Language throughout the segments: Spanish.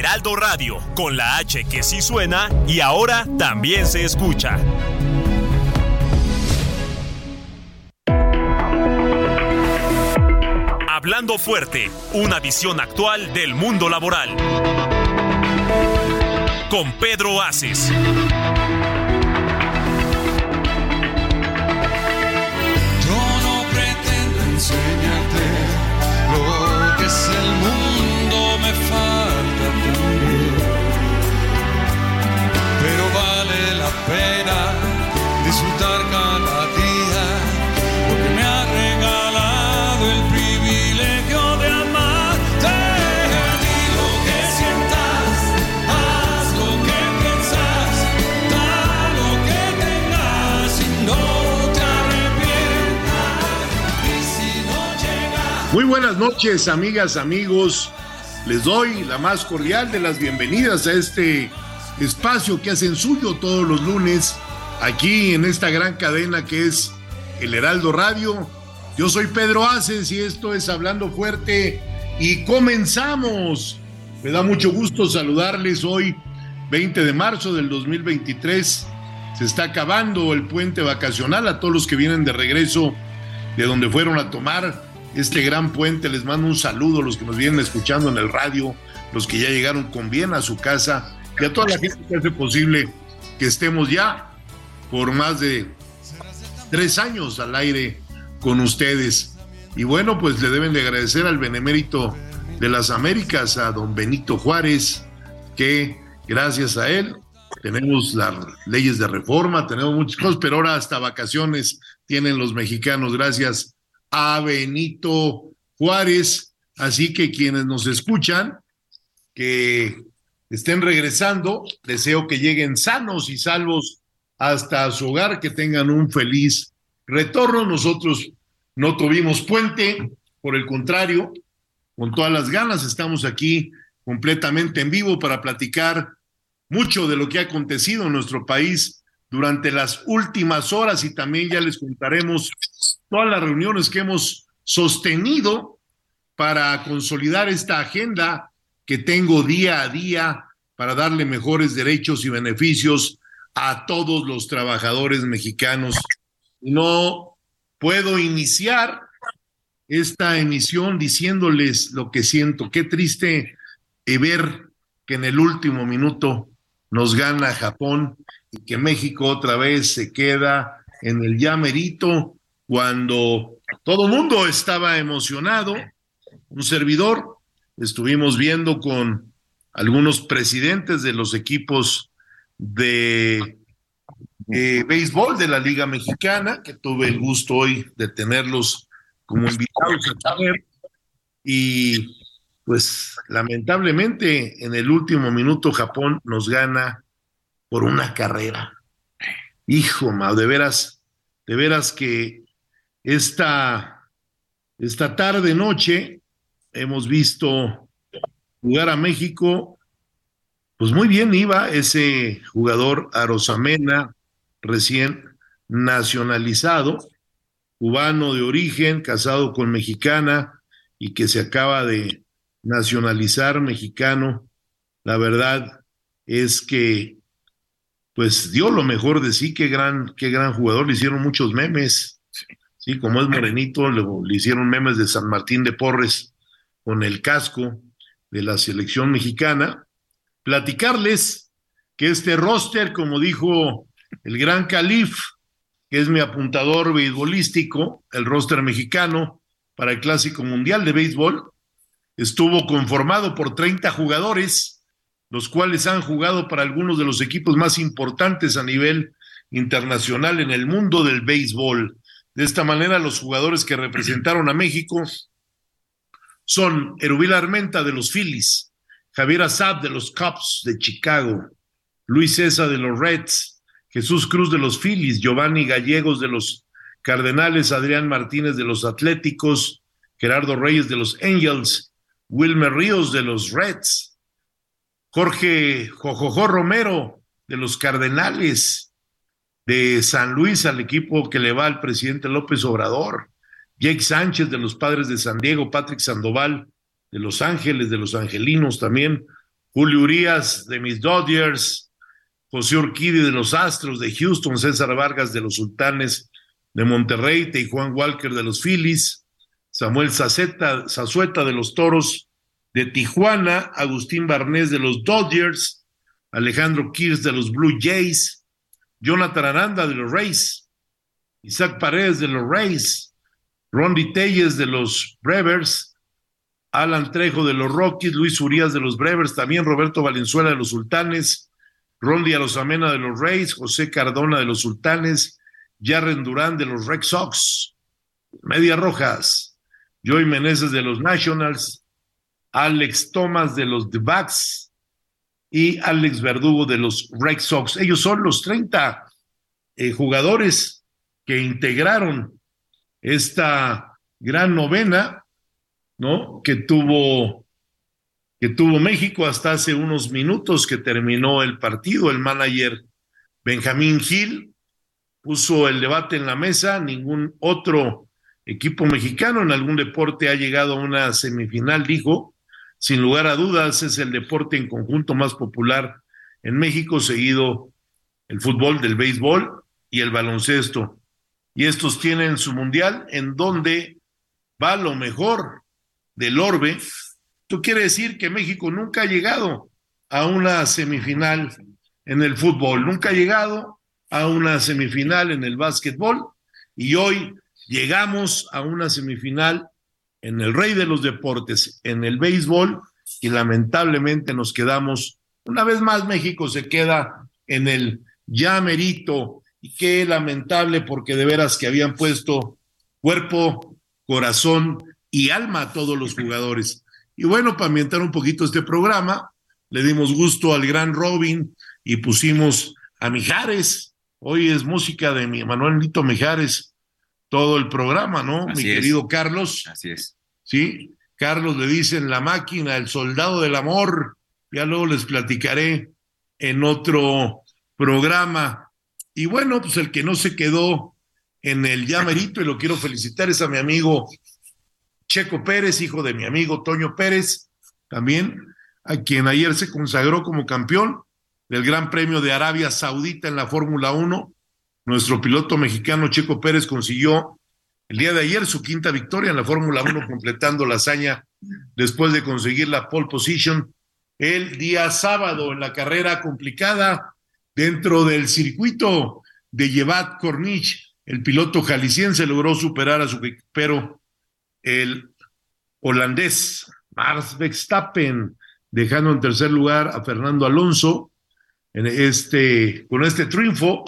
Heraldo Radio, con la H que sí suena y ahora también se escucha. Hablando fuerte, una visión actual del mundo laboral. Con Pedro Aces. Muy buenas noches, amigas, amigos. Les doy la más cordial de las bienvenidas a este espacio que hacen suyo todos los lunes aquí en esta gran cadena que es el Heraldo Radio. Yo soy Pedro Aces y esto es Hablando Fuerte y comenzamos. Me da mucho gusto saludarles hoy, 20 de marzo del 2023. Se está acabando el puente vacacional a todos los que vienen de regreso de donde fueron a tomar este gran puente. Les mando un saludo a los que nos vienen escuchando en el radio, los que ya llegaron con bien a su casa y a toda la gente que hace posible que estemos ya por más de tres años al aire con ustedes. Y bueno, pues le deben de agradecer al benemérito de las Américas, a don Benito Juárez, que gracias a él tenemos las leyes de reforma, tenemos muchas cosas, pero ahora hasta vacaciones tienen los mexicanos, gracias a Benito Juárez. Así que quienes nos escuchan, que estén regresando, deseo que lleguen sanos y salvos hasta su hogar, que tengan un feliz retorno. Nosotros no tuvimos puente, por el contrario, con todas las ganas estamos aquí completamente en vivo para platicar mucho de lo que ha acontecido en nuestro país durante las últimas horas y también ya les contaremos todas las reuniones que hemos sostenido para consolidar esta agenda que tengo día a día para darle mejores derechos y beneficios a todos los trabajadores mexicanos. No puedo iniciar esta emisión diciéndoles lo que siento. Qué triste ver que en el último minuto nos gana Japón y que México otra vez se queda en el llamerito cuando todo mundo estaba emocionado. Un servidor, estuvimos viendo con algunos presidentes de los equipos de eh, béisbol de la Liga Mexicana, que tuve el gusto hoy de tenerlos como invitados a comer. Y pues lamentablemente en el último minuto Japón nos gana por una carrera. Hijo, ma, de veras, de veras que esta, esta tarde noche hemos visto jugar a México, pues muy bien iba ese jugador Arosamena, recién nacionalizado, cubano de origen, casado con mexicana y que se acaba de nacionalizar mexicano. La verdad es que pues dio lo mejor de sí, qué gran, qué gran jugador, le hicieron muchos memes, sí, como es morenito, le, hicieron memes de San Martín de Porres con el casco de la selección mexicana, platicarles que este roster, como dijo el gran Calif, que es mi apuntador beisbolístico, el roster mexicano para el Clásico Mundial de Béisbol, estuvo conformado por 30 jugadores, los cuales han jugado para algunos de los equipos más importantes a nivel internacional en el mundo del béisbol. De esta manera, los jugadores que representaron a México son Erubil Armenta de los Phillies, Javier Azab de los Cubs de Chicago, Luis César de los Reds, Jesús Cruz de los Phillies, Giovanni Gallegos de los Cardenales, Adrián Martínez de los Atléticos, Gerardo Reyes de los Angels, Wilmer Ríos de los Reds, Jorge Jojojo Romero de los Cardenales, de San Luis al equipo que le va al presidente López Obrador, Jake Sánchez de los Padres de San Diego, Patrick Sandoval de Los Ángeles, de los Angelinos también, Julio Urias de mis Dodgers, José Orquídez de los Astros de Houston, César Vargas de los Sultanes de Monterrey, y Juan Walker de los Phillies, Samuel Saceta, Zazueta de los Toros de Tijuana, Agustín Barnés de los Dodgers, Alejandro Kirs de los Blue Jays, Jonathan Aranda de los Rays, Isaac Paredes de los Rays, Rondi Telles de los Brevers, Alan Trejo de los Rockies, Luis Urias de los Brevers, también Roberto Valenzuela de los Sultanes, Rondi Arosamena de los Rays, José Cardona de los Sultanes, Jarren Durán de los Red Sox, Medias Rojas, Joey Meneses de los Nationals, Alex Thomas de los The Bucks y Alex Verdugo de los Red Sox. Ellos son los 30 eh, jugadores que integraron esta gran novena, ¿no? Que tuvo, que tuvo México hasta hace unos minutos que terminó el partido. El manager Benjamín Gil puso el debate en la mesa. Ningún otro equipo mexicano en algún deporte ha llegado a una semifinal, dijo. Sin lugar a dudas, es el deporte en conjunto más popular en México, seguido el fútbol, del béisbol y el baloncesto y estos tienen su mundial en donde va lo mejor del orbe. Esto quiere decir que México nunca ha llegado a una semifinal en el fútbol, nunca ha llegado a una semifinal en el básquetbol y hoy llegamos a una semifinal en el rey de los deportes, en el béisbol y lamentablemente nos quedamos, una vez más México se queda en el ya y qué lamentable porque de veras que habían puesto cuerpo, corazón y alma a todos los jugadores. Y bueno, para ambientar un poquito este programa, le dimos gusto al gran Robin y pusimos a Mijares. Hoy es música de mi Manuel Nito Mijares, todo el programa, ¿no? mi querido Carlos. Así es. Sí, Carlos le dicen la máquina, el soldado del amor. Ya luego les platicaré en otro programa. Y bueno, pues el que no se quedó en el llamerito, y lo quiero felicitar, es a mi amigo Checo Pérez, hijo de mi amigo Toño Pérez, también, a quien ayer se consagró como campeón del Gran Premio de Arabia Saudita en la Fórmula 1. Nuestro piloto mexicano Checo Pérez consiguió el día de ayer su quinta victoria en la Fórmula 1, completando la hazaña después de conseguir la pole position el día sábado en la carrera complicada Dentro del circuito de Yevat Cornich, el piloto jalisciense logró superar a su pero el holandés Mars Verstappen, dejando en tercer lugar a Fernando Alonso en este, con este triunfo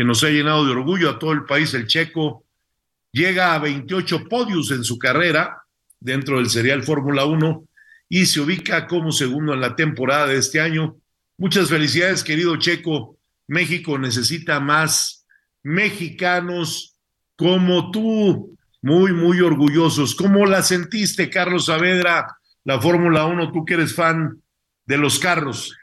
que nos ha llenado de orgullo a todo el país, el checo llega a 28 podios en su carrera dentro del serial Fórmula 1 y se ubica como segundo en la temporada de este año Muchas felicidades, querido Checo. México necesita más mexicanos como tú, muy, muy orgullosos. ¿Cómo la sentiste, Carlos Saavedra, la Fórmula 1, tú que eres fan de los carros?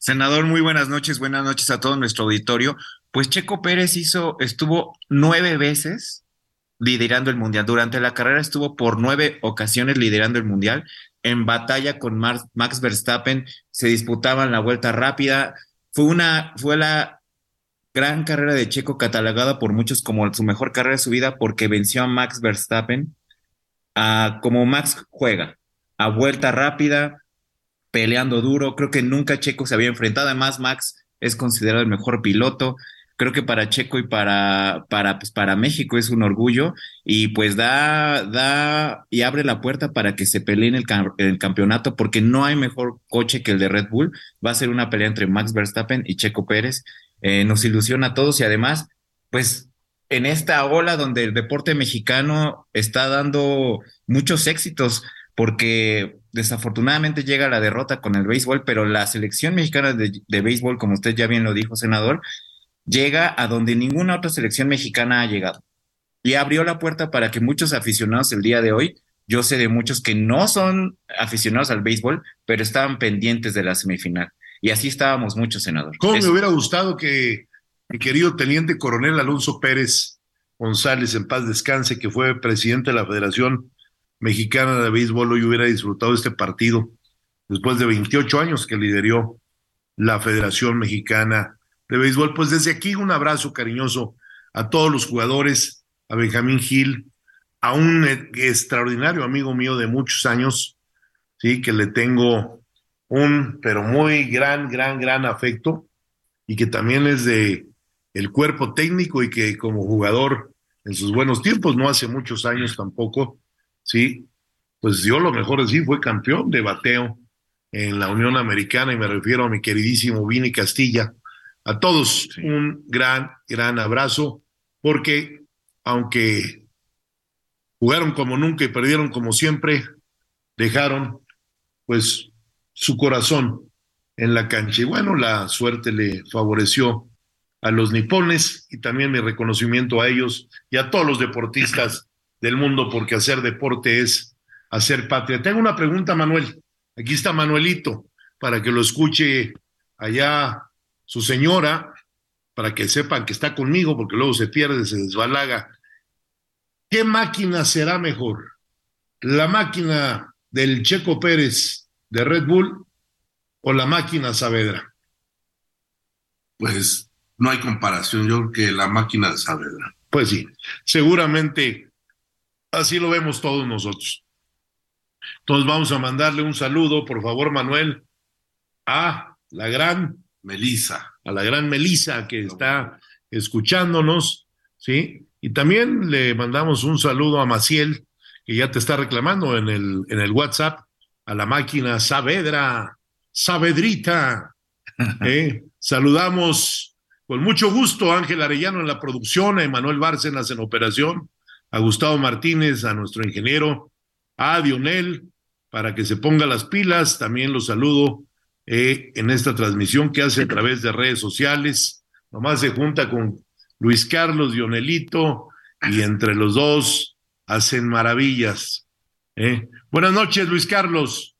Senador, muy buenas noches, buenas noches a todo nuestro auditorio. Pues Checo Pérez hizo, estuvo nueve veces liderando el mundial. Durante la carrera estuvo por nueve ocasiones liderando el mundial en batalla con Max Verstappen, se disputaban la vuelta rápida. Fue una, fue la gran carrera de Checo catalogada por muchos como su mejor carrera de su vida porque venció a Max Verstappen a, como Max juega, a vuelta rápida, peleando duro. Creo que nunca Checo se había enfrentado. Además, Max es considerado el mejor piloto creo que para Checo y para, para, pues para México es un orgullo y pues da, da y abre la puerta para que se peleen el, el campeonato porque no hay mejor coche que el de Red Bull. Va a ser una pelea entre Max Verstappen y Checo Pérez. Eh, nos ilusiona a todos y además, pues en esta ola donde el deporte mexicano está dando muchos éxitos, porque desafortunadamente llega la derrota con el béisbol, pero la selección mexicana de, de, béisbol, como usted ya bien lo dijo, senador, llega a donde ninguna otra selección mexicana ha llegado. Y abrió la puerta para que muchos aficionados el día de hoy, yo sé de muchos que no son aficionados al béisbol, pero estaban pendientes de la semifinal. Y así estábamos muchos, senador. ¿Cómo me hubiera gustado que mi querido teniente coronel Alonso Pérez González, en paz descanse, que fue presidente de la Federación Mexicana de Béisbol, hoy hubiera disfrutado este partido después de 28 años que lideró la Federación Mexicana de Béisbol. Pues desde aquí un abrazo cariñoso a todos los jugadores, a Benjamín Gil, a un extraordinario amigo mío de muchos años, sí, que le tengo un, pero muy gran, gran, gran afecto y que también es de el cuerpo técnico y que como jugador en sus buenos tiempos, no hace muchos años tampoco, sí, pues dio lo mejor de sí, fue campeón de bateo en la Unión Americana y me refiero a mi queridísimo Vini Castilla. A todos sí. un gran, gran abrazo, porque aunque jugaron como nunca y perdieron como siempre, dejaron pues su corazón en la cancha. Y bueno, la suerte le favoreció a los nipones y también mi reconocimiento a ellos y a todos los deportistas del mundo, porque hacer deporte es hacer patria. Tengo una pregunta, Manuel. Aquí está Manuelito, para que lo escuche allá su señora, para que sepan que está conmigo, porque luego se pierde, se desbalaga. ¿Qué máquina será mejor? ¿La máquina del Checo Pérez de Red Bull o la máquina Saavedra? Pues no hay comparación, yo creo que la máquina de Saavedra. Pues sí, seguramente así lo vemos todos nosotros. Entonces vamos a mandarle un saludo, por favor, Manuel, a la gran Melisa, a la gran Melisa que está escuchándonos, ¿sí? Y también le mandamos un saludo a Maciel, que ya te está reclamando en el, en el WhatsApp, a la máquina Saavedra, Saavedrita. ¿eh? Saludamos con mucho gusto Ángel Arellano en la producción, a Emanuel Bárcenas en operación, a Gustavo Martínez, a nuestro ingeniero, a Dionel, para que se ponga las pilas. También los saludo eh, en esta transmisión que hace a través de redes sociales. Nomás se junta con Luis Carlos, Dionelito, y entre los dos hacen maravillas. ¿eh? Buenas noches, Luis Carlos.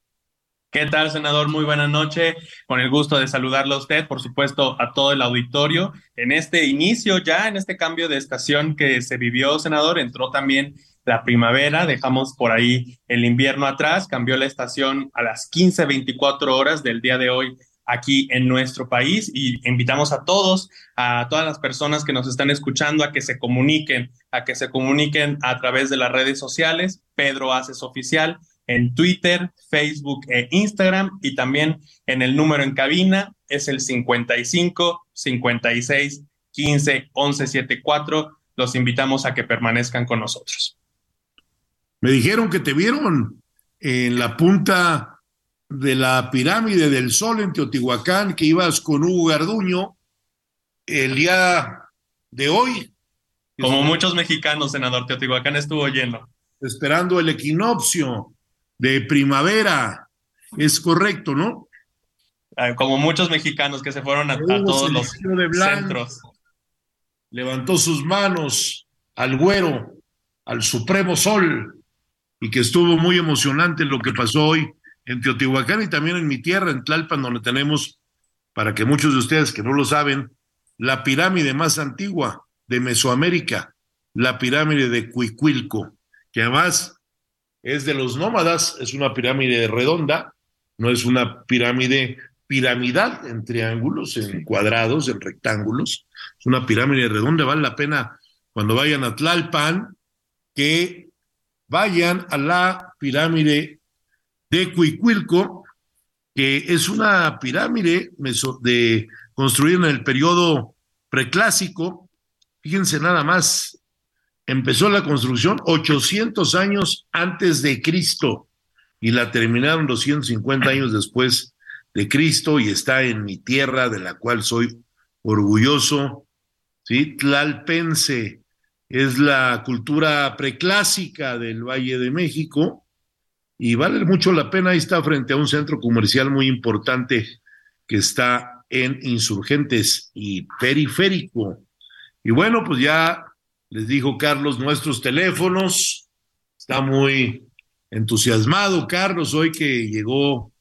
¿Qué tal, senador? Muy buena noche. Con el gusto de saludarlo a usted, por supuesto, a todo el auditorio. En este inicio, ya en este cambio de estación que se vivió, senador, entró también la primavera, dejamos por ahí el invierno atrás, cambió la estación a las 15.24 horas del día de hoy aquí en nuestro país y invitamos a todos, a todas las personas que nos están escuchando a que se comuniquen, a que se comuniquen a través de las redes sociales, Pedro Haces Oficial, en Twitter, Facebook e Instagram y también en el número en cabina es el 55 56 15 11 74. Los invitamos a que permanezcan con nosotros. Me dijeron que te vieron en la punta de la pirámide del Sol en Teotihuacán, que ibas con Hugo Garduño el día de hoy. Como muchos mexicanos, senador, Teotihuacán estuvo lleno. Esperando el equinoccio de primavera. Es correcto, ¿no? Ah, como muchos mexicanos que se fueron a, a todos los centros. Levantó sus manos al güero, al supremo sol, y que estuvo muy emocionante lo que pasó hoy en Teotihuacán y también en mi tierra, en Tlalpan, donde tenemos, para que muchos de ustedes que no lo saben, la pirámide más antigua de Mesoamérica, la pirámide de Cuicuilco, que además es de los nómadas, es una pirámide redonda, no es una pirámide piramidal en triángulos, en cuadrados, en rectángulos, es una pirámide redonda, vale la pena cuando vayan a Tlalpan que vayan a la pirámide de Cuicuilco, que es una pirámide de construida en el periodo preclásico. Fíjense nada más, empezó la construcción 800 años antes de Cristo y la terminaron 250 años después de Cristo y está en mi tierra de la cual soy orgulloso. ¿sí? Tlalpense es la cultura preclásica del Valle de México y vale mucho la pena. Ahí está frente a un centro comercial muy importante que está en Insurgentes y Periférico. Y bueno, pues ya les dijo Carlos nuestros teléfonos. Está muy entusiasmado Carlos hoy que llegó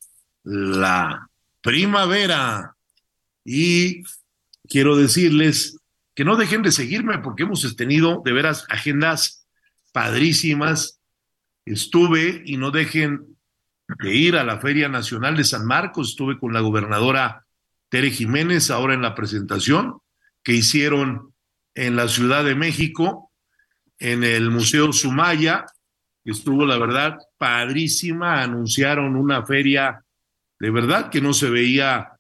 la primavera y quiero decirles que no dejen de seguirme porque hemos tenido de veras agendas padrísimas. Estuve y no dejen de ir a la Feria Nacional de San Marcos. Estuve con la gobernadora Tere Jiménez ahora en la presentación que hicieron en la Ciudad de México, en el Museo Sumaya. Estuvo, la verdad, padrísima. Anunciaron una feria de verdad que no se veía,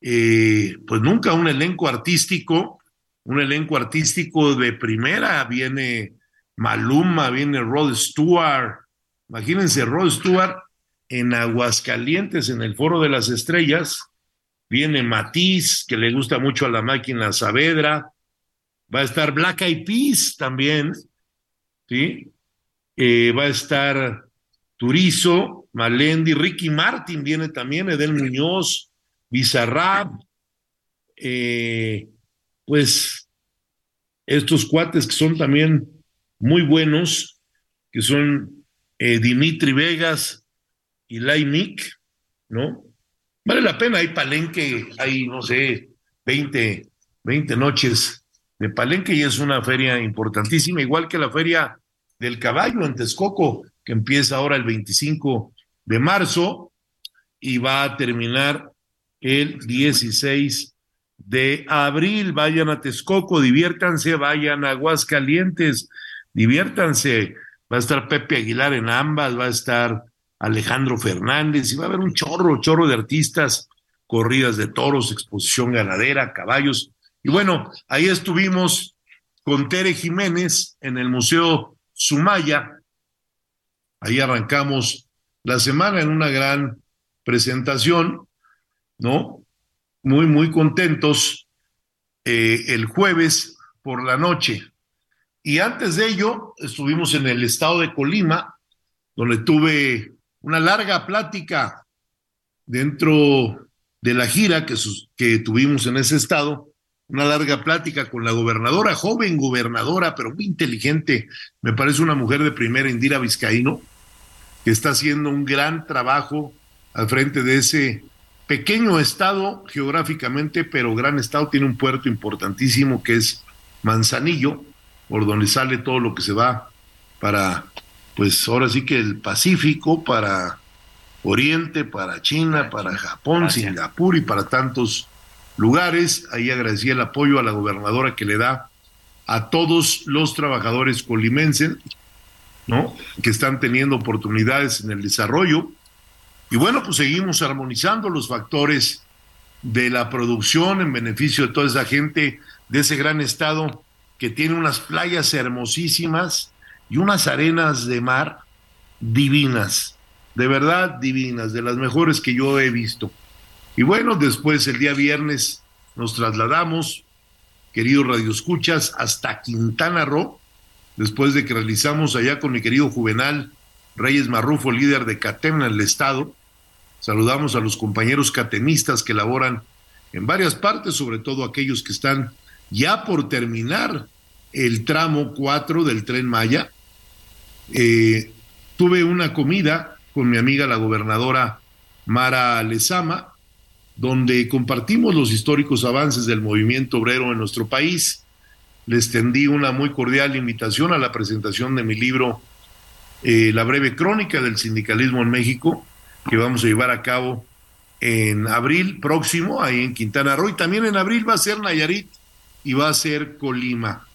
eh, pues nunca un elenco artístico, un elenco artístico de primera. Viene Maluma, viene Rod Stewart. Imagínense, Rod Stewart en Aguascalientes, en el Foro de las Estrellas. Viene Matiz, que le gusta mucho a la máquina Saavedra. Va a estar Black Eyed Peas también, ¿sí? Eh, va a estar Turizo, Malendi, Ricky Martin viene también, Edel Muñoz, Bizarrap, eh, pues estos cuates que son también muy buenos, que son eh, Dimitri Vegas y Lai Mick, ¿no? Vale la pena, hay palenque, hay, no sé, 20, 20 noches de palenque y es una feria importantísima, igual que la feria del caballo en Texcoco, que empieza ahora el 25 de marzo y va a terminar el 16 de abril. Vayan a Texcoco, diviértanse, vayan a Aguascalientes, diviértanse. Va a estar Pepe Aguilar en ambas, va a estar Alejandro Fernández y va a haber un chorro, chorro de artistas, corridas de toros, exposición ganadera, caballos. Y bueno, ahí estuvimos con Tere Jiménez en el Museo Sumaya, Ahí arrancamos la semana en una gran presentación, ¿no? Muy, muy contentos eh, el jueves por la noche. Y antes de ello, estuvimos en el estado de Colima, donde tuve una larga plática dentro de la gira que, que tuvimos en ese estado, una larga plática con la gobernadora, joven gobernadora, pero muy inteligente, me parece una mujer de primera, Indira Vizcaíno, que está haciendo un gran trabajo al frente de ese pequeño estado geográficamente, pero gran estado, tiene un puerto importantísimo que es Manzanillo, por donde sale todo lo que se va para, pues ahora sí que el Pacífico, para Oriente, para China, para Japón, Singapur y para tantos lugares. Ahí agradecí el apoyo a la gobernadora que le da a todos los trabajadores colimenses ¿no? Que están teniendo oportunidades en el desarrollo. Y bueno, pues seguimos armonizando los factores de la producción en beneficio de toda esa gente de ese gran estado que tiene unas playas hermosísimas y unas arenas de mar divinas, de verdad divinas, de las mejores que yo he visto. Y bueno, después el día viernes nos trasladamos, queridos radioescuchas, hasta Quintana Roo, después de que realizamos allá con mi querido Juvenal Reyes Marrufo, líder de CATEM en el Estado. Saludamos a los compañeros catemistas que laboran en varias partes, sobre todo aquellos que están ya por terminar el tramo 4 del tren Maya. Eh, tuve una comida con mi amiga la gobernadora Mara Lezama, donde compartimos los históricos avances del movimiento obrero en nuestro país les tendí una muy cordial invitación a la presentación de mi libro eh, La breve crónica del sindicalismo en México, que vamos a llevar a cabo en abril próximo, ahí en Quintana Roo, y también en abril va a ser Nayarit y va a ser Colima.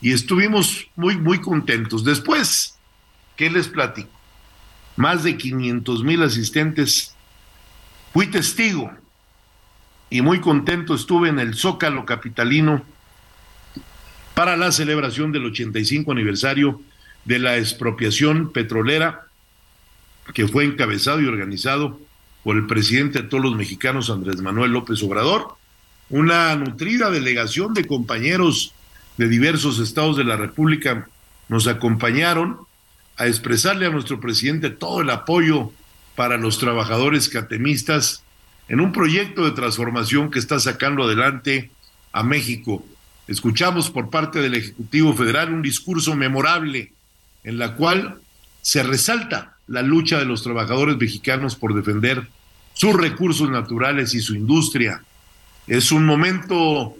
Y estuvimos muy, muy contentos. Después, ¿qué les platico? Más de 500 mil asistentes. Fui testigo y muy contento estuve en el Zócalo Capitalino para la celebración del 85 aniversario de la expropiación petrolera que fue encabezado y organizado por el presidente de todos los mexicanos, Andrés Manuel López Obrador. Una nutrida delegación de compañeros de diversos estados de la República nos acompañaron a expresarle a nuestro presidente todo el apoyo para los trabajadores catemistas en un proyecto de transformación que está sacando adelante a México. Escuchamos por parte del Ejecutivo Federal un discurso memorable en la cual se resalta la lucha de los trabajadores mexicanos por defender sus recursos naturales y su industria. Es un momento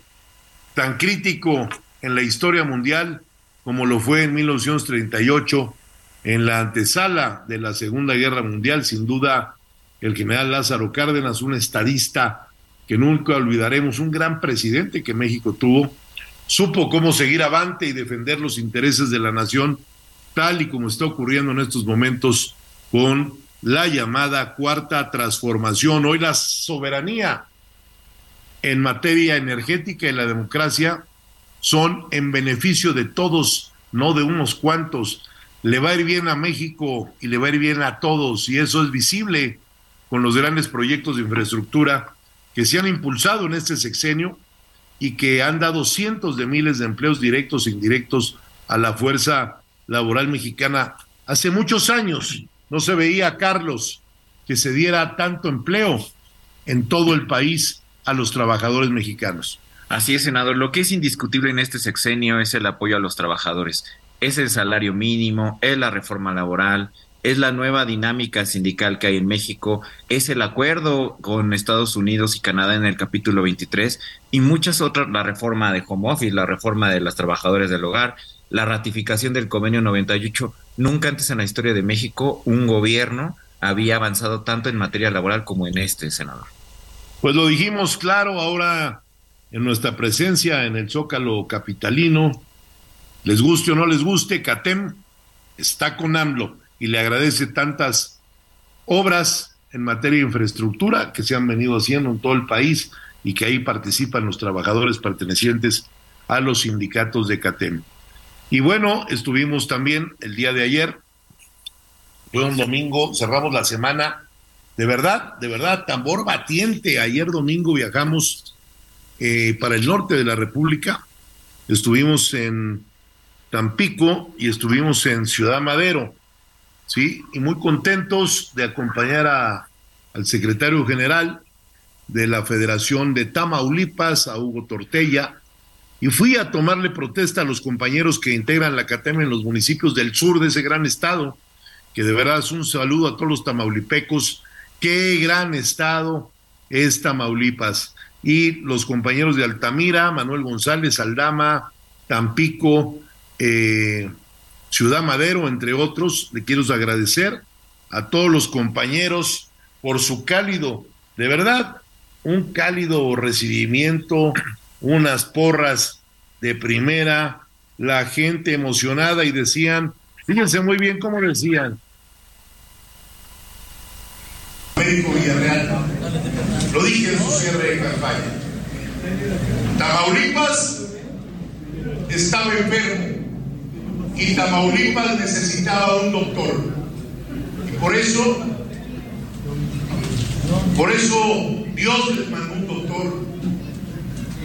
tan crítico en la historia mundial como lo fue en 1938, en la antesala de la Segunda Guerra Mundial, sin duda el general Lázaro Cárdenas, un estadista que nunca olvidaremos, un gran presidente que México tuvo, supo cómo seguir avante y defender los intereses de la nación, tal y como está ocurriendo en estos momentos con la llamada cuarta transformación. Hoy la soberanía en materia energética y la democracia son en beneficio de todos, no de unos cuantos. Le va a ir bien a México y le va a ir bien a todos y eso es visible con los grandes proyectos de infraestructura que se han impulsado en este sexenio y que han dado cientos de miles de empleos directos e indirectos a la fuerza laboral mexicana. Hace muchos años no se veía, Carlos, que se diera tanto empleo en todo el país a los trabajadores mexicanos. Así es, senador. Lo que es indiscutible en este sexenio es el apoyo a los trabajadores. Es el salario mínimo, es la reforma laboral, es la nueva dinámica sindical que hay en México, es el acuerdo con Estados Unidos y Canadá en el capítulo 23 y muchas otras, la reforma de home office, la reforma de las trabajadoras del hogar, la ratificación del convenio 98. Nunca antes en la historia de México un gobierno había avanzado tanto en materia laboral como en este, senador. Pues lo dijimos claro, ahora en nuestra presencia en el Zócalo Capitalino. Les guste o no les guste, CATEM está con AMLO y le agradece tantas obras en materia de infraestructura que se han venido haciendo en todo el país y que ahí participan los trabajadores pertenecientes a los sindicatos de CATEM. Y bueno, estuvimos también el día de ayer, fue un domingo, cerramos la semana, de verdad, de verdad, tambor batiente. Ayer domingo viajamos eh, para el norte de la República. Estuvimos en Tampico y estuvimos en Ciudad Madero, ¿sí? Y muy contentos de acompañar a, al secretario general de la Federación de Tamaulipas, a Hugo Tortella, y fui a tomarle protesta a los compañeros que integran la CATEM en los municipios del sur de ese gran estado, que de verdad es un saludo a todos los tamaulipecos. Qué gran estado es Tamaulipas y los compañeros de Altamira, Manuel González, Aldama, Tampico, eh, Ciudad Madero, entre otros. Le quiero agradecer a todos los compañeros por su cálido, de verdad, un cálido recibimiento, unas porras de primera, la gente emocionada y decían, fíjense muy bien cómo decían. Médico Villarreal lo dije en su cierre de campaña. Tamaulipas estaba enfermo y Tamaulipas necesitaba un doctor. Y por eso, por eso Dios les mandó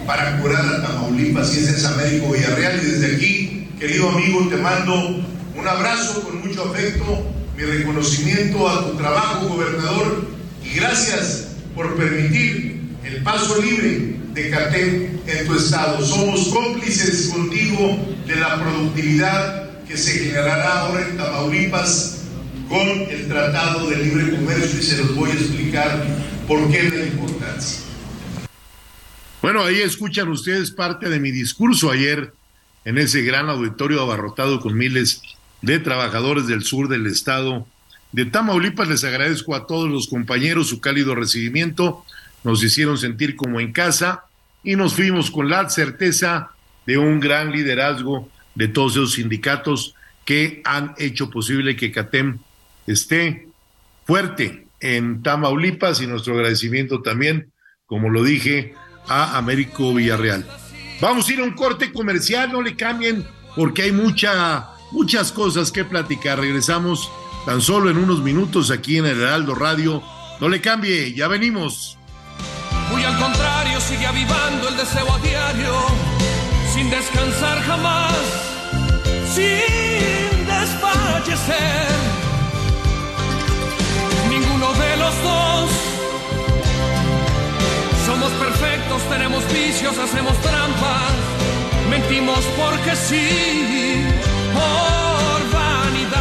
para curar a Tamaulipas y es Américo Villarreal. Y desde aquí, querido amigo, te mando un abrazo con mucho afecto, mi reconocimiento a tu trabajo, gobernador, y gracias por permitir el paso libre de CATEM en tu estado. Somos cómplices contigo de la productividad que se generará ahora en Tamaulipas con el Tratado de Libre Comercio y se los voy a explicar por qué la importancia. Bueno, ahí escuchan ustedes parte de mi discurso ayer en ese gran auditorio abarrotado con miles de trabajadores del sur del estado de Tamaulipas. Les agradezco a todos los compañeros su cálido recibimiento. Nos hicieron sentir como en casa y nos fuimos con la certeza de un gran liderazgo de todos esos sindicatos que han hecho posible que CATEM esté fuerte en Tamaulipas y nuestro agradecimiento también, como lo dije, a Américo Villarreal. Vamos a ir a un corte comercial, no le cambien porque hay mucha, muchas cosas que platicar. Regresamos tan solo en unos minutos aquí en el Heraldo Radio. No le cambie, ya venimos. Muy al contrario, sigue avivando el deseo a diario, sin descansar jamás, sin anochecer. Ninguno de los dos perfectos, tenemos vicios, hacemos trampas, mentimos porque sí, por vanidad.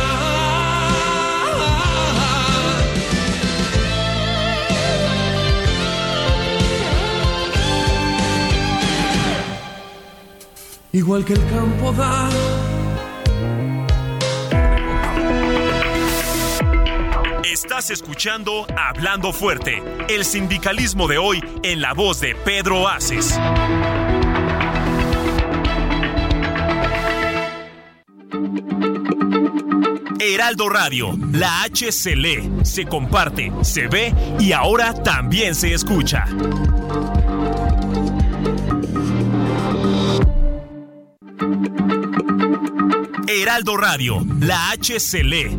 Igual que el campo da. Estás escuchando Hablando Fuerte, el sindicalismo de hoy en la voz de Pedro Aces. Heraldo Radio, la H se lee, se comparte, se ve y ahora también se escucha. Heraldo Radio, la H se lee.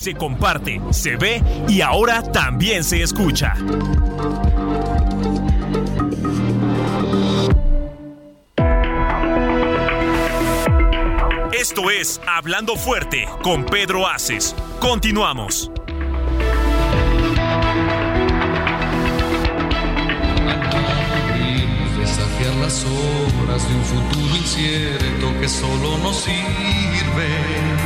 Se comparte, se ve y ahora también se escucha. Esto es Hablando Fuerte con Pedro Aces. Continuamos. desafiar las de un futuro incierto que solo nos sirve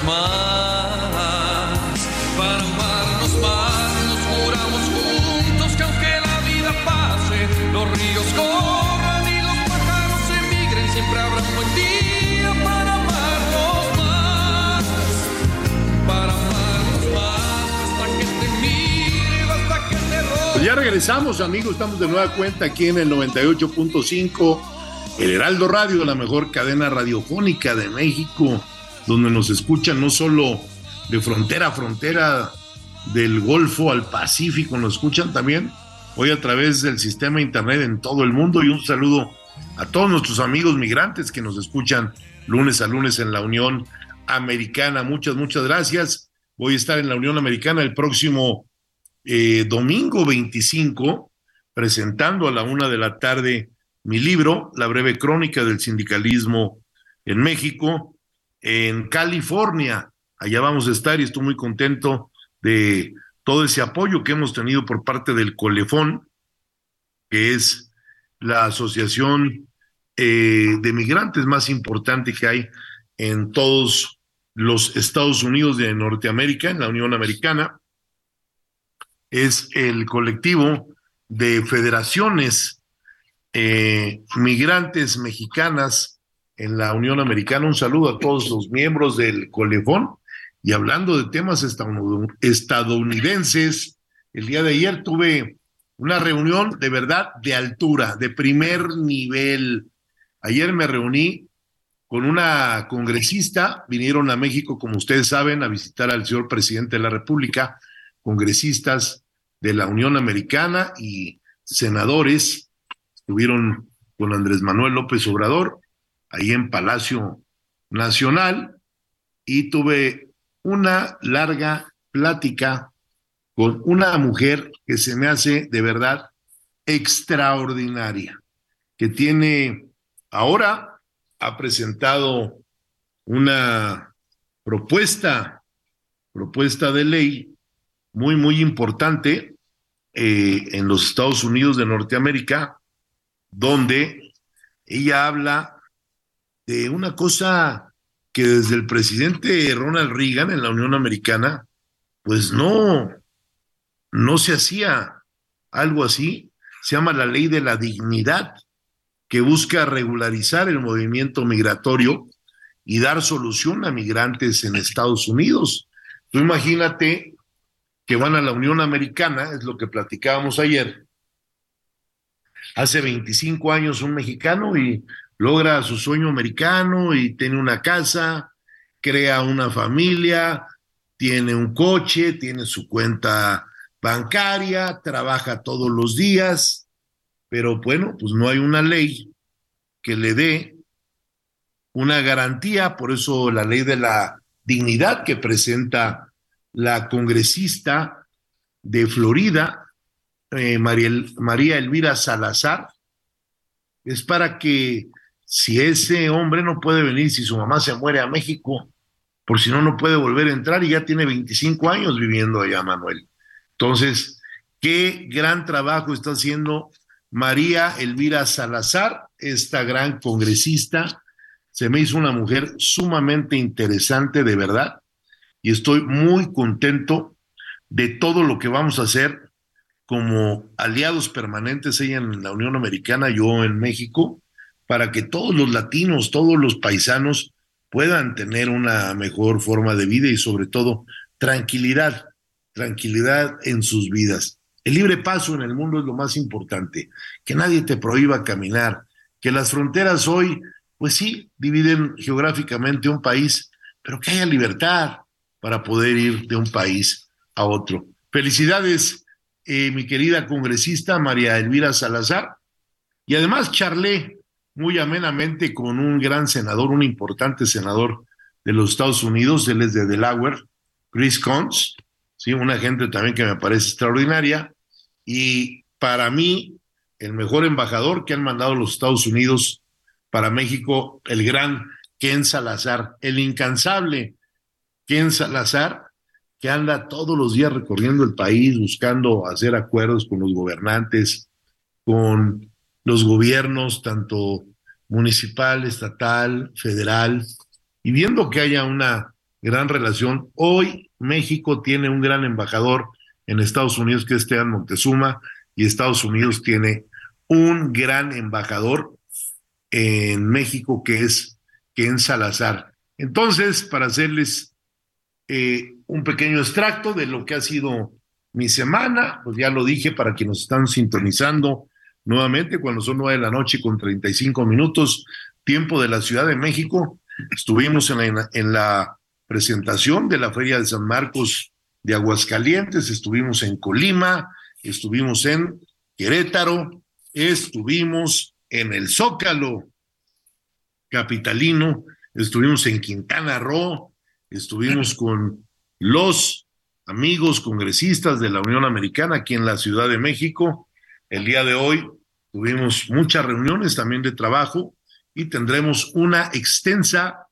amarnos más, para amarnos más. Nos juramos juntos que aunque la vida pase, los ríos corran y los pájaros emigren, siempre habrá un buen día para amarnos más, para amarnos más, hasta que te mire, hasta que te robe. Pues ya regresamos, amigos. Estamos de nueva cuenta aquí en el 98.5, el Heraldo Radio, la mejor cadena radiofónica de México, donde nos escuchan no solo de frontera a frontera, del Golfo al Pacífico, nos escuchan también hoy a través del sistema internet en todo el mundo. Y un saludo a todos nuestros amigos migrantes que nos escuchan lunes a lunes en la Unión Americana. Muchas, muchas gracias. Voy a estar en la Unión Americana el próximo eh, domingo 25, presentando a la una de la tarde mi libro, La breve crónica del sindicalismo en México, en California. Allá vamos a estar y estoy muy contento de todo ese apoyo que hemos tenido por parte del Colefón, que es la asociación eh, de migrantes más importante que hay en todos los Estados Unidos de Norteamérica, en la Unión Americana es el colectivo de federaciones eh, migrantes mexicanas en la Unión Americana. Un saludo a todos los miembros del Colefón. Y hablando de temas estadounidenses, el día de ayer tuve una reunión de verdad de altura, de primer nivel. Ayer me reuní con una congresista, vinieron a México, como ustedes saben, a visitar al señor presidente de la República, congresistas de la Unión Americana y senadores estuvieron con Andrés Manuel López Obrador ahí en Palacio Nacional y tuve una larga plática con una mujer que se me hace de verdad extraordinaria, que tiene ahora ha presentado una propuesta, propuesta de ley muy, muy importante eh, en los Estados Unidos de Norteamérica, donde ella habla de una cosa que desde el presidente Ronald Reagan en la Unión Americana, pues no, no se hacía algo así, se llama la ley de la dignidad, que busca regularizar el movimiento migratorio y dar solución a migrantes en Estados Unidos. Tú imagínate que van a la Unión Americana, es lo que platicábamos ayer, hace 25 años un mexicano y logra su sueño americano y tiene una casa, crea una familia, tiene un coche, tiene su cuenta bancaria, trabaja todos los días, pero bueno, pues no hay una ley que le dé una garantía, por eso la ley de la dignidad que presenta la congresista de Florida, eh, María, María Elvira Salazar, es para que si ese hombre no puede venir, si su mamá se muere a México, por si no, no puede volver a entrar y ya tiene 25 años viviendo allá, Manuel. Entonces, qué gran trabajo está haciendo María Elvira Salazar, esta gran congresista. Se me hizo una mujer sumamente interesante, de verdad, y estoy muy contento de todo lo que vamos a hacer como aliados permanentes, ella en la Unión Americana, yo en México, para que todos los latinos, todos los paisanos puedan tener una mejor forma de vida y sobre todo tranquilidad, tranquilidad en sus vidas. El libre paso en el mundo es lo más importante, que nadie te prohíba caminar, que las fronteras hoy, pues sí, dividen geográficamente un país, pero que haya libertad para poder ir de un país a otro. Felicidades, eh, mi querida congresista María Elvira Salazar. Y además charlé muy amenamente con un gran senador, un importante senador de los Estados Unidos, él es de Delaware, Chris Coons, ¿sí? una gente también que me parece extraordinaria. Y para mí, el mejor embajador que han mandado los Estados Unidos para México, el gran Ken Salazar, el incansable Ken Salazar, que anda todos los días recorriendo el país buscando hacer acuerdos con los gobernantes, con los gobiernos, tanto municipal, estatal, federal, y viendo que haya una gran relación. Hoy México tiene un gran embajador en Estados Unidos, que es Esteban Montezuma, y Estados Unidos tiene un gran embajador en México, que es Ken Salazar. Entonces, para hacerles eh, un pequeño extracto de lo que ha sido mi semana, pues ya lo dije para quienes nos están sintonizando nuevamente cuando son nueve de la noche con 35 minutos, tiempo de la Ciudad de México. Estuvimos en la, en la presentación de la Feria de San Marcos de Aguascalientes, estuvimos en Colima, estuvimos en Querétaro, estuvimos en el Zócalo capitalino, estuvimos en Quintana Roo, estuvimos con los amigos congresistas de la Unión Americana aquí en la Ciudad de México, el día de hoy tuvimos muchas reuniones también de trabajo y tendremos una extensa,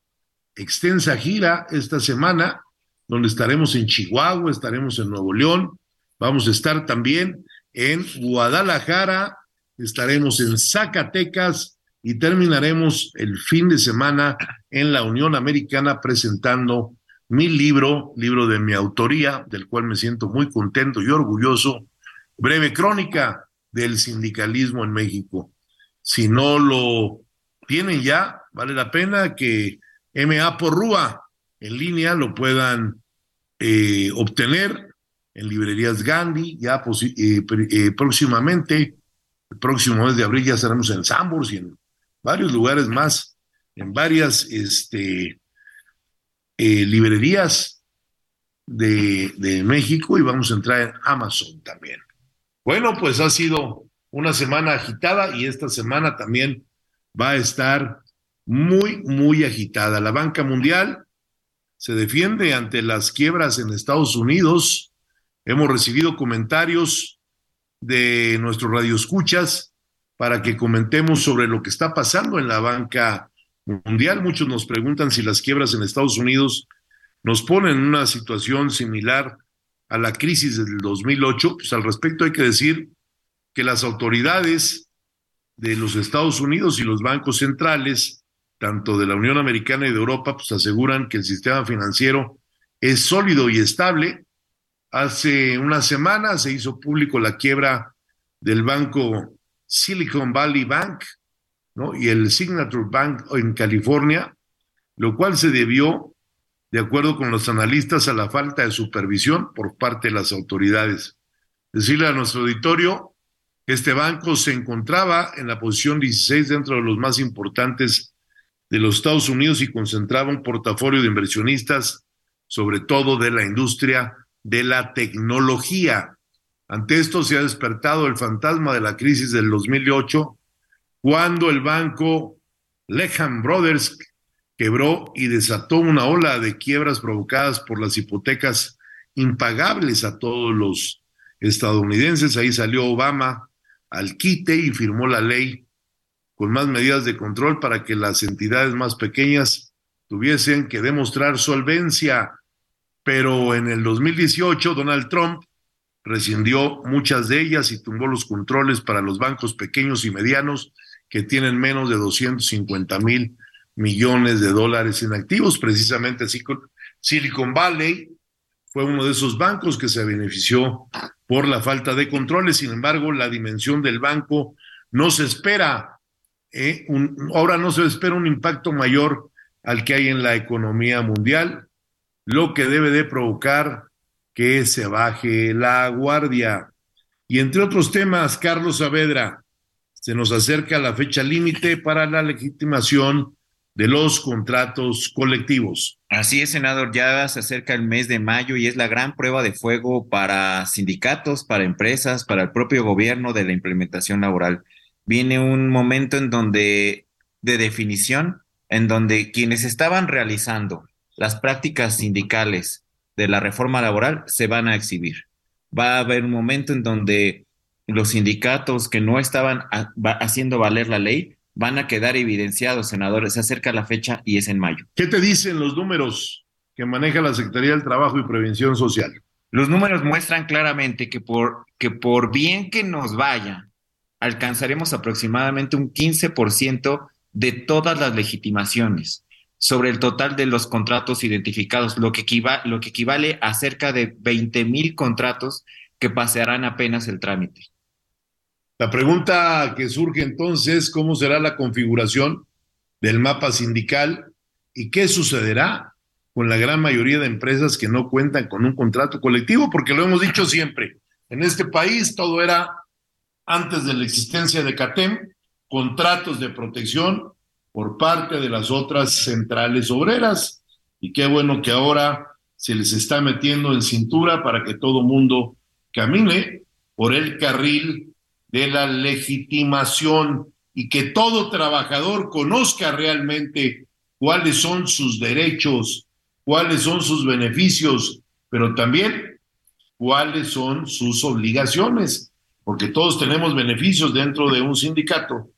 extensa gira esta semana, donde estaremos en Chihuahua, estaremos en Nuevo León, vamos a estar también en Guadalajara, estaremos en Zacatecas y terminaremos el fin de semana en la Unión Americana presentando mi libro, libro de mi autoría, del cual me siento muy contento y orgulloso, breve crónica del sindicalismo en México. Si no lo tienen ya, vale la pena que MA por Rúa en línea lo puedan eh, obtener en librerías Gandhi, ya eh, eh, próximamente, el próximo mes de abril ya estaremos en Sambors y en varios lugares más, en varias este, librerías de, de México y vamos a entrar en Amazon también. Bueno, pues ha sido una semana agitada y esta semana también va a estar muy, muy agitada. La banca mundial se defiende ante las quiebras en Estados Unidos. Hemos recibido comentarios de nuestros radioescuchas para que comentemos sobre lo que está pasando en la banca mundial. Muchos nos preguntan si las quiebras en Estados Unidos nos ponen en una situación similar a la crisis del 2008, pues al respecto hay que decir que las autoridades de los Estados Unidos y los bancos centrales, tanto de la Unión Americana y de Europa, pues aseguran que el sistema financiero es sólido y estable. Hace una semana se hizo público la quiebra del banco Silicon Valley Bank ¿no? y el Signature Bank en California, lo cual se debió de acuerdo con los analistas, a la falta de supervisión por parte de las autoridades. Decirle a nuestro auditorio Este banco se encontraba en la posición 16 dentro de los más importantes de los Estados Unidos y concentraba un portafolio de inversionistas, sobre todo de la industria de la tecnología. Ante esto se ha despertado el fantasma de la crisis del 2008, cuando el banco Lehman Brothers quebró y desató una ola de quiebras provocadas por las hipotecas impagables a todos los estadounidenses. Ahí salió Obama al quite y firmó la ley con más medidas de control para que las entidades más pequeñas tuviesen que demostrar solvencia. Pero en el 2018 Donald Trump rescindió muchas de ellas y tumbó los controles para los bancos pequeños y medianos que tienen menos de 250 mil millones de dólares en activos. Precisamente Silicon Valley fue uno de esos bancos que se benefició por la falta de controles. Sin embargo, la dimensión del banco no se espera, ¿eh? ahora no se espera un impacto mayor al que hay en la economía mundial, lo que debe de provocar que se baje la guardia. Y entre otros temas, Carlos Saavedra, se nos acerca la fecha límite para la legitimación de los contratos colectivos. Así es, senador, ya se acerca el mes de mayo y es la gran prueba de fuego para sindicatos, para empresas, para el propio gobierno de la implementación laboral. Viene un momento en donde, de definición, en donde quienes estaban realizando las prácticas sindicales de la reforma laboral se van a exhibir. Va a haber un momento en donde los sindicatos que no estaban haciendo valer la ley van a quedar evidenciados, senadores. Se acerca la fecha y es en mayo. ¿Qué te dicen los números que maneja la Secretaría del Trabajo y Prevención Social? Los números muestran claramente que por, que por bien que nos vaya, alcanzaremos aproximadamente un 15% de todas las legitimaciones sobre el total de los contratos identificados, lo que, lo que equivale a cerca de 20 mil contratos que pasarán apenas el trámite. La pregunta que surge entonces, ¿cómo será la configuración del mapa sindical y qué sucederá con la gran mayoría de empresas que no cuentan con un contrato colectivo? Porque lo hemos dicho siempre, en este país todo era, antes de la existencia de CATEM, contratos de protección por parte de las otras centrales obreras. Y qué bueno que ahora se les está metiendo en cintura para que todo mundo camine por el carril de la legitimación y que todo trabajador conozca realmente cuáles son sus derechos, cuáles son sus beneficios, pero también cuáles son sus obligaciones, porque todos tenemos beneficios dentro de un sindicato,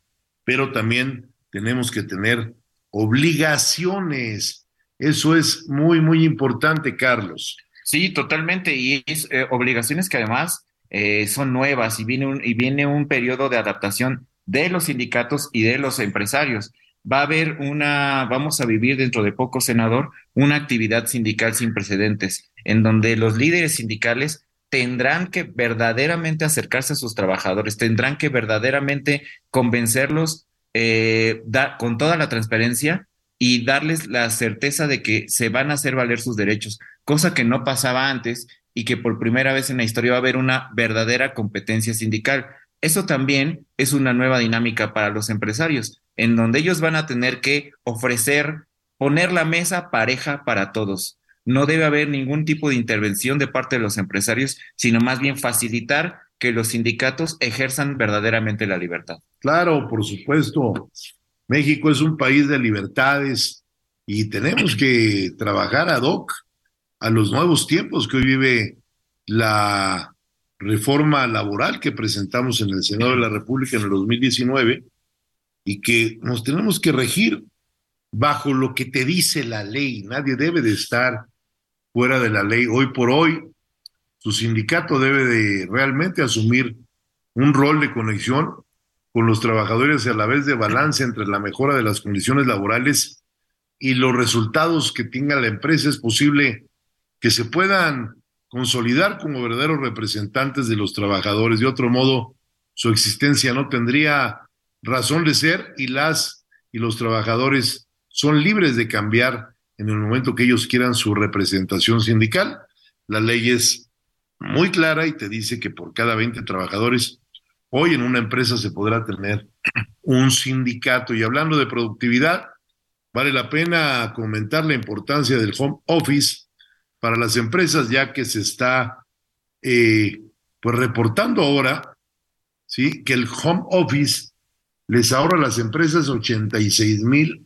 pero también tenemos que tener obligaciones. Eso es muy, muy importante, Carlos. Sí, totalmente. Y es eh, obligaciones que además eh, son nuevas y viene, un, y viene un periodo de adaptación de los sindicatos y de los empresarios. Va a haber una, vamos a vivir dentro de poco, senador, una actividad sindical sin precedentes, en donde los líderes sindicales tendrán que verdaderamente acercarse a sus trabajadores, tendrán que verdaderamente convencerlos eh, con toda la transparencia y darles la certeza de que se van a hacer valer sus derechos, cosa que no pasaba antes y que por primera vez en la historia va a haber una verdadera competencia sindical. Eso también es una nueva dinámica para los empresarios, en donde ellos van a tener que ofrecer, poner la mesa pareja para todos. No debe haber ningún tipo de intervención de parte de los empresarios, sino más bien facilitar que los sindicatos ejerzan verdaderamente la libertad. Claro, por supuesto. México es un país de libertades y tenemos que trabajar ad hoc a los nuevos tiempos que hoy vive la reforma laboral que presentamos en el Senado de la República en el 2019 y que nos tenemos que regir bajo lo que te dice la ley. Nadie debe de estar fuera de la ley. Hoy por hoy, su sindicato debe de realmente asumir un rol de conexión con los trabajadores y a la vez de balance entre la mejora de las condiciones laborales y los resultados que tenga la empresa. Es posible que se puedan consolidar como verdaderos representantes de los trabajadores. De otro modo, su existencia no tendría razón de ser y las y los trabajadores son libres de cambiar en el momento que ellos quieran su representación sindical. La ley es muy clara y te dice que por cada 20 trabajadores hoy en una empresa se podrá tener un sindicato. Y hablando de productividad, vale la pena comentar la importancia del home office para las empresas, ya que se está eh, pues reportando ahora, sí, que el home office les ahorra a las empresas 86 mil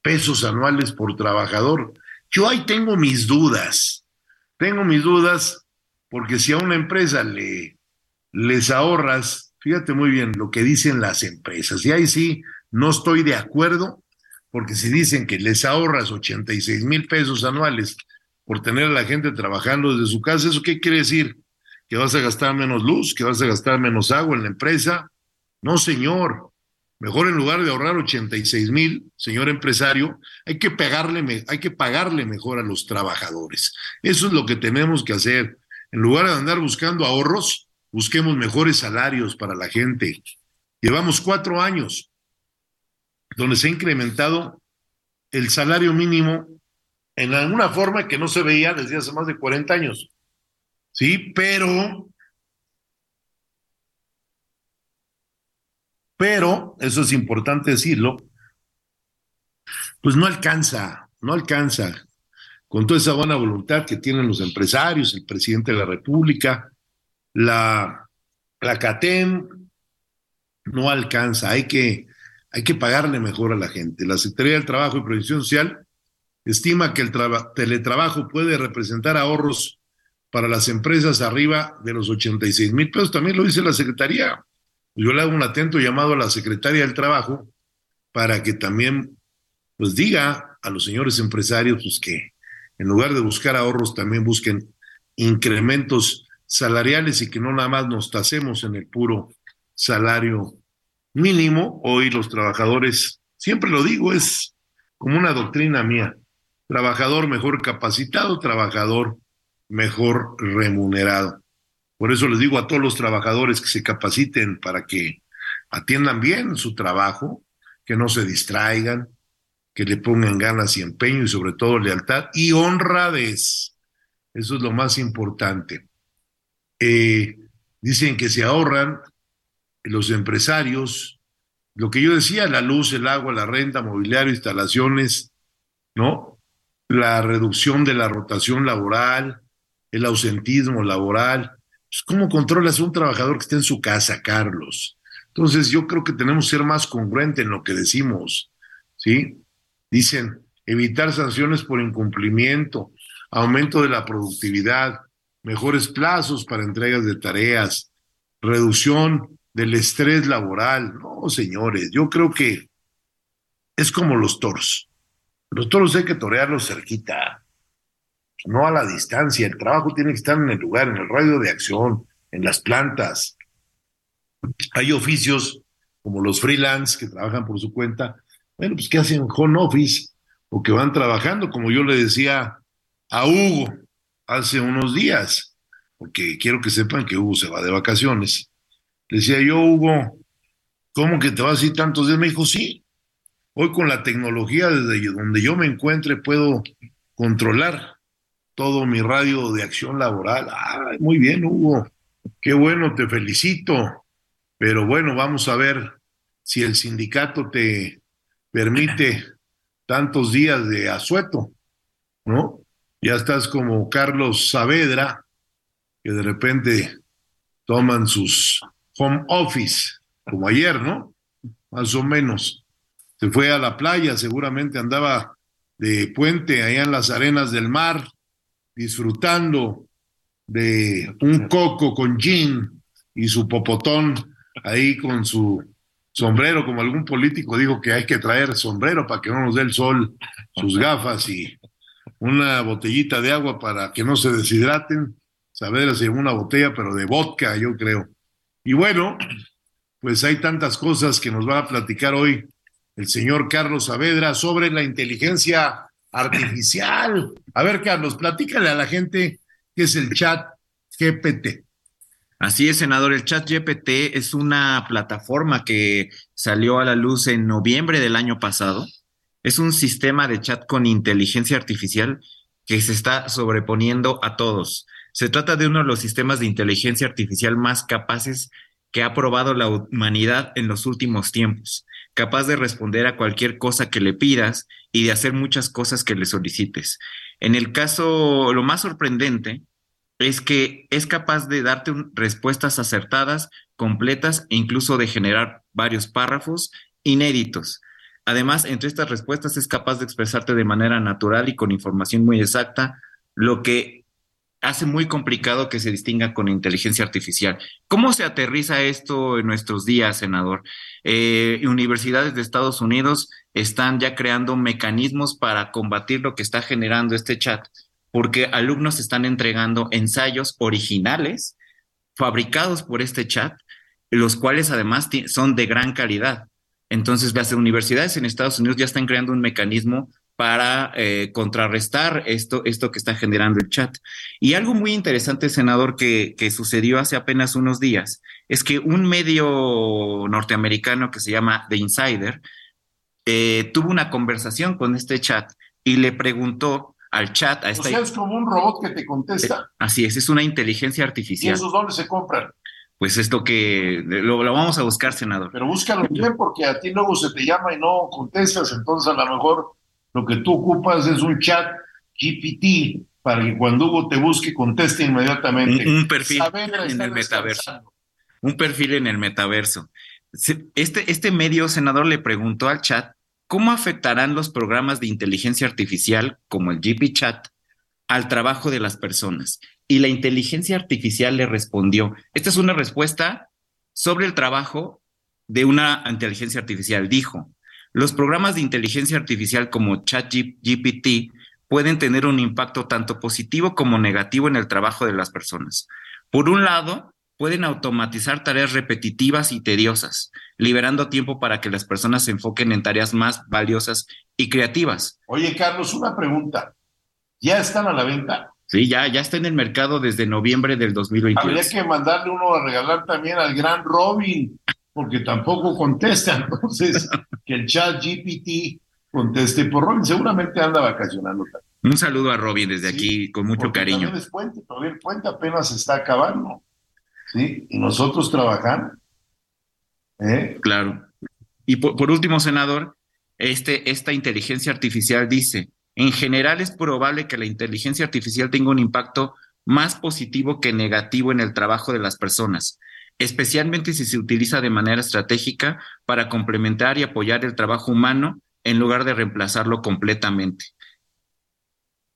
pesos anuales por trabajador. Yo ahí tengo mis dudas, tengo mis dudas porque si a una empresa le les ahorras, fíjate muy bien lo que dicen las empresas, y ahí sí no estoy de acuerdo, porque si dicen que les ahorras 86 mil pesos anuales por tener a la gente trabajando desde su casa, ¿eso qué quiere decir? ¿Que vas a gastar menos luz? ¿Que vas a gastar menos agua en la empresa? No, señor. Mejor en lugar de ahorrar 86 mil, señor empresario, hay que, pagarle, hay que pagarle mejor a los trabajadores. Eso es lo que tenemos que hacer. En lugar de andar buscando ahorros, busquemos mejores salarios para la gente. Llevamos cuatro años donde se ha incrementado el salario mínimo en alguna forma que no se veía desde hace más de 40 años. Sí, pero pero, eso es importante decirlo, pues no alcanza, no alcanza con toda esa buena voluntad que tienen los empresarios, el presidente de la República, la, la CATEM, no alcanza, hay que, hay que pagarle mejor a la gente. La Secretaría del Trabajo y Previsión Social estima que el teletrabajo puede representar ahorros para las empresas arriba de los 86 mil pesos, también lo dice la Secretaría. Yo le hago un atento llamado a la secretaria del Trabajo para que también pues diga a los señores empresarios pues que en lugar de buscar ahorros también busquen incrementos salariales y que no nada más nos tasemos en el puro salario mínimo. Hoy los trabajadores, siempre lo digo, es como una doctrina mía, trabajador mejor capacitado, trabajador mejor remunerado. Por eso les digo a todos los trabajadores que se capaciten para que atiendan bien su trabajo, que no se distraigan, que le pongan ganas y empeño y sobre todo lealtad y honradez. Eso es lo más importante. Eh, dicen que se ahorran los empresarios, lo que yo decía, la luz, el agua, la renta, mobiliario, instalaciones, ¿no? La reducción de la rotación laboral, el ausentismo laboral, pues, ¿Cómo controlas a un trabajador que está en su casa, Carlos? Entonces, yo creo que tenemos que ser más congruentes en lo que decimos, ¿sí? Dicen, evitar sanciones por incumplimiento, aumento de la productividad, mejores plazos para entregas de tareas, reducción del estrés laboral. No, señores, yo creo que es como los toros. Los toros hay que torearlos cerquita no a la distancia. El trabajo tiene que estar en el lugar, en el radio de acción, en las plantas. Hay oficios como los freelance que trabajan por su cuenta, bueno, pues que hacen home office o que van trabajando, como yo le decía a Hugo hace unos días, porque quiero que sepan que Hugo se va de vacaciones. Le decía yo, Hugo, ¿cómo que te vas a ir tantos días? Me dijo, sí, hoy con la tecnología desde donde yo me encuentre puedo controlar todo mi radio de acción laboral. Muy bien, Hugo. Qué bueno, te felicito. Pero bueno, vamos a ver si el sindicato te permite tantos días de asueto, ¿no? Ya estás como Carlos Saavedra, que de repente toman sus home office, como ayer, ¿no? Más o menos. Se fue a la playa, seguramente andaba de puente allá en las arenas del mar, disfrutando de un coco con gin y su popotón ahí con su sombrero, como algún político dijo que hay que traer sombrero para que no nos dé el sol, sus gafas y una botellita de agua para que no se deshidraten. Saavedra se una botella, pero de vodka, yo creo. Y bueno, pues hay tantas cosas que nos va a platicar hoy el señor Carlos Saavedra sobre la inteligencia artificial. A ver, Carlos, platícale a la gente qué es el chat GPT. Así es, senador. El chat GPT es una plataforma que salió a la luz en noviembre del año pasado. Es un sistema de chat con inteligencia artificial que se está sobreponiendo a todos. Se trata de uno de los sistemas de inteligencia artificial más capaces que ha probado la humanidad en los últimos tiempos, capaz de responder a cualquier cosa que le pidas y de hacer muchas cosas que le solicites. En el caso, lo más sorprendente es que es capaz de darte respuestas acertadas, completas e incluso de generar varios párrafos inéditos. Además, entre estas respuestas es capaz de expresarte de manera natural y con información muy exacta, lo que hace muy complicado que se distinga con inteligencia artificial. ¿Cómo se aterriza esto en nuestros días, senador? Eh, universidades de Estados Unidos están ya creando mecanismos para combatir lo que está generando este chat porque alumnos están entregando ensayos originales fabricados por este chat, los cuales además son de gran calidad. Entonces, las universidades en Estados Unidos ya están creando un mecanismo para eh, contrarrestar esto, esto que está generando el chat. Y algo muy interesante, senador, que, que sucedió hace apenas unos días, es que un medio norteamericano que se llama The Insider eh, tuvo una conversación con este chat y le preguntó al chat. A esta... O sea, es como un robot que te contesta. Eh, así es, es una inteligencia artificial. ¿Y esos dónde se compran? Pues esto que lo, vamos a buscar, senador. Pero búscalo bien porque a ti luego se te llama y no contestas, entonces a lo mejor lo que tú ocupas es un chat GPT para que cuando Hugo te busque conteste inmediatamente. Un, perfil en el metaverso. Un perfil en el metaverso. Este, este medio, senador, le preguntó al chat ¿Cómo afectarán los programas de inteligencia artificial como el GP Chat al trabajo de las personas? Y la inteligencia artificial le respondió, esta es una respuesta sobre el trabajo de una inteligencia artificial. Dijo, los programas de inteligencia artificial como ChatGPT pueden tener un impacto tanto positivo como negativo en el trabajo de las personas. Por un lado, pueden automatizar tareas repetitivas y tediosas, liberando tiempo para que las personas se enfoquen en tareas más valiosas y creativas. Oye, Carlos, una pregunta. ¿Ya están a la venta? Sí, ya, ya está en el mercado desde noviembre del 2022. Habría que mandarle uno a regalar también al gran Robin, porque tampoco contesta. Entonces, que el chat GPT conteste por Robin. Seguramente anda vacacionando también. Un saludo a Robin desde aquí, con mucho cariño. También es puente, todavía el puente apenas está acabando. ¿sí? Y nosotros trabajamos. ¿eh? Claro. Y por, último, senador, este, esta inteligencia artificial dice, en general es probable que la inteligencia artificial tenga un impacto más positivo que negativo en el trabajo de las personas, especialmente si se utiliza de manera estratégica para complementar y apoyar el trabajo humano en lugar de reemplazarlo completamente.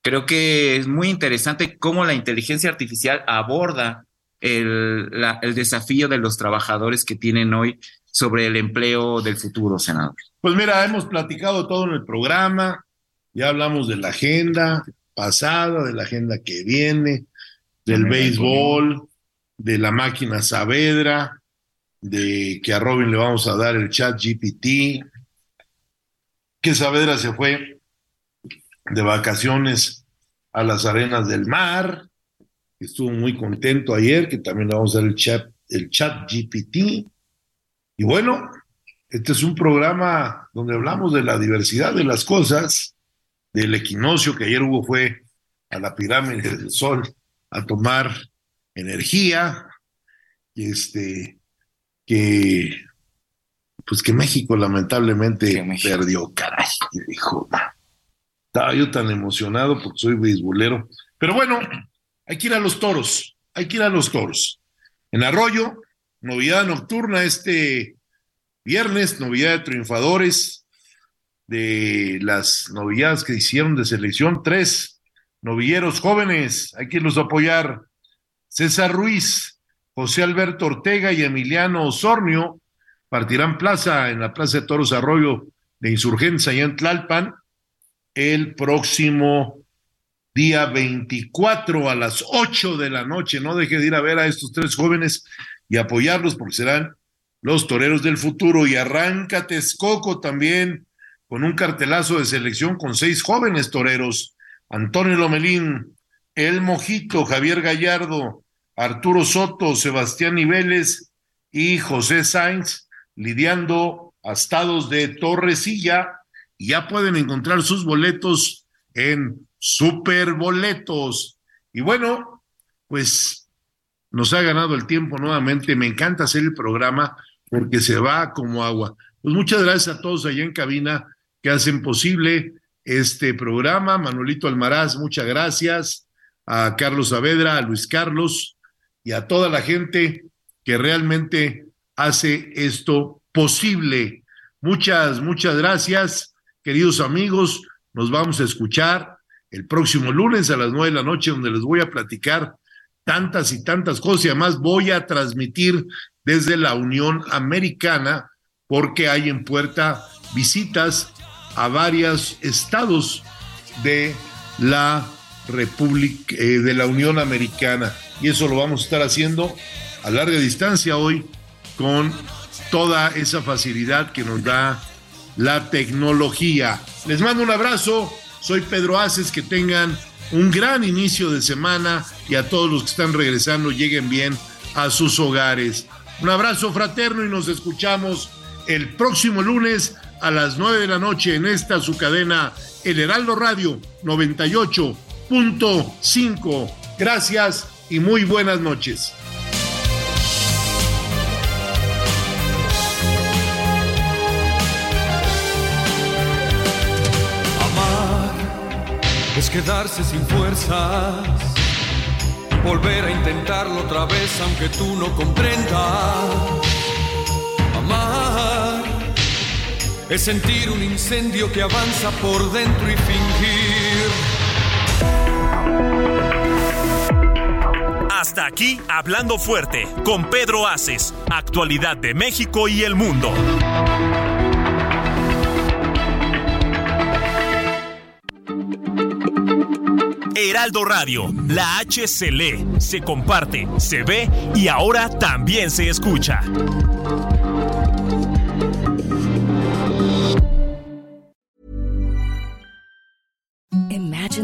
Creo que es muy interesante cómo la inteligencia artificial aborda el, el desafío de los trabajadores que tienen hoy sobre el empleo del futuro, senador? Pues mira, hemos platicado todo en el programa, ya hablamos de la agenda pasada, de la agenda que viene, del béisbol, de la máquina Saavedra, de que a Robin le vamos a dar el chat GPT, que Saavedra se fue de vacaciones a las arenas del mar, estuvo muy contento ayer, que también le vamos a dar el chat, el chat GPT. Y bueno, este es un programa donde hablamos de la diversidad de las cosas, del equinoccio que ayer hubo fue a la pirámide del Sol a tomar energía, este, que pues que México lamentablemente perdió, caray, dijo, estaba yo tan emocionado porque soy beisbolero, pero bueno, hay que ir a los toros, hay que ir a los toros. En Arroyo, novedad nocturna este viernes, novedad de triunfadores de las novedades que hicieron de selección, tres novilleros jóvenes, hay que irlos a apoyar. César Ruiz, José Alberto Ortega y Emiliano Osornio partirán plaza en la Plaza de Toros Arroyo de Insurgencia allá en Tlalpan el próximo día 24 a las 8 de la noche. No deje de ir a ver a estos tres jóvenes y apoyarlos porque serán los toreros del futuro. Y arranca Texcoco también con un cartelazo de selección con seis jóvenes toreros. Antonio Lomelín, El Mojito, Javier Gallardo, Arturo Soto, Sebastián Niveles y José Sainz lidiando a estados de Torresilla. Y ya pueden encontrar sus boletos en superboletos. Y bueno, pues nos ha ganado el tiempo nuevamente. Me encanta hacer el programa porque se va como agua. Pues muchas gracias a todos allá en cabina que hacen posible este programa. Manuelito Almaraz, muchas gracias. A Carlos Saavedra, a Luis Carlos y a toda la gente que realmente hace esto posible. Muchas, muchas gracias, queridos amigos. Nos vamos a escuchar el próximo lunes a las nueve de la noche, donde les voy a platicar tantas y tantas cosas. Y además voy a transmitir desde la Unión Americana, porque hay en puerta visitas a varios estados de la República, eh, de la Unión Americana. Y eso lo vamos a estar haciendo a larga distancia hoy con toda esa facilidad que nos da la tecnología. Les mando un abrazo, soy Pedro Aces, que tengan un gran inicio de semana y a todos los que están regresando lleguen bien a sus hogares. Un abrazo fraterno y nos escuchamos el próximo lunes a las 9 de la noche en esta su cadena El Heraldo Radio 98.5. Gracias y muy buenas noches. es quedarse sin fuerzas, volver a intentarlo otra vez aunque tú no comprendas. Amar es sentir un incendio que avanza por dentro y fingir. Hasta aquí, hablando fuerte, con Pedro Aces, actualidad de México y el mundo. Heraldo Radio, la H se lee, se comparte, se ve y ahora también se escucha.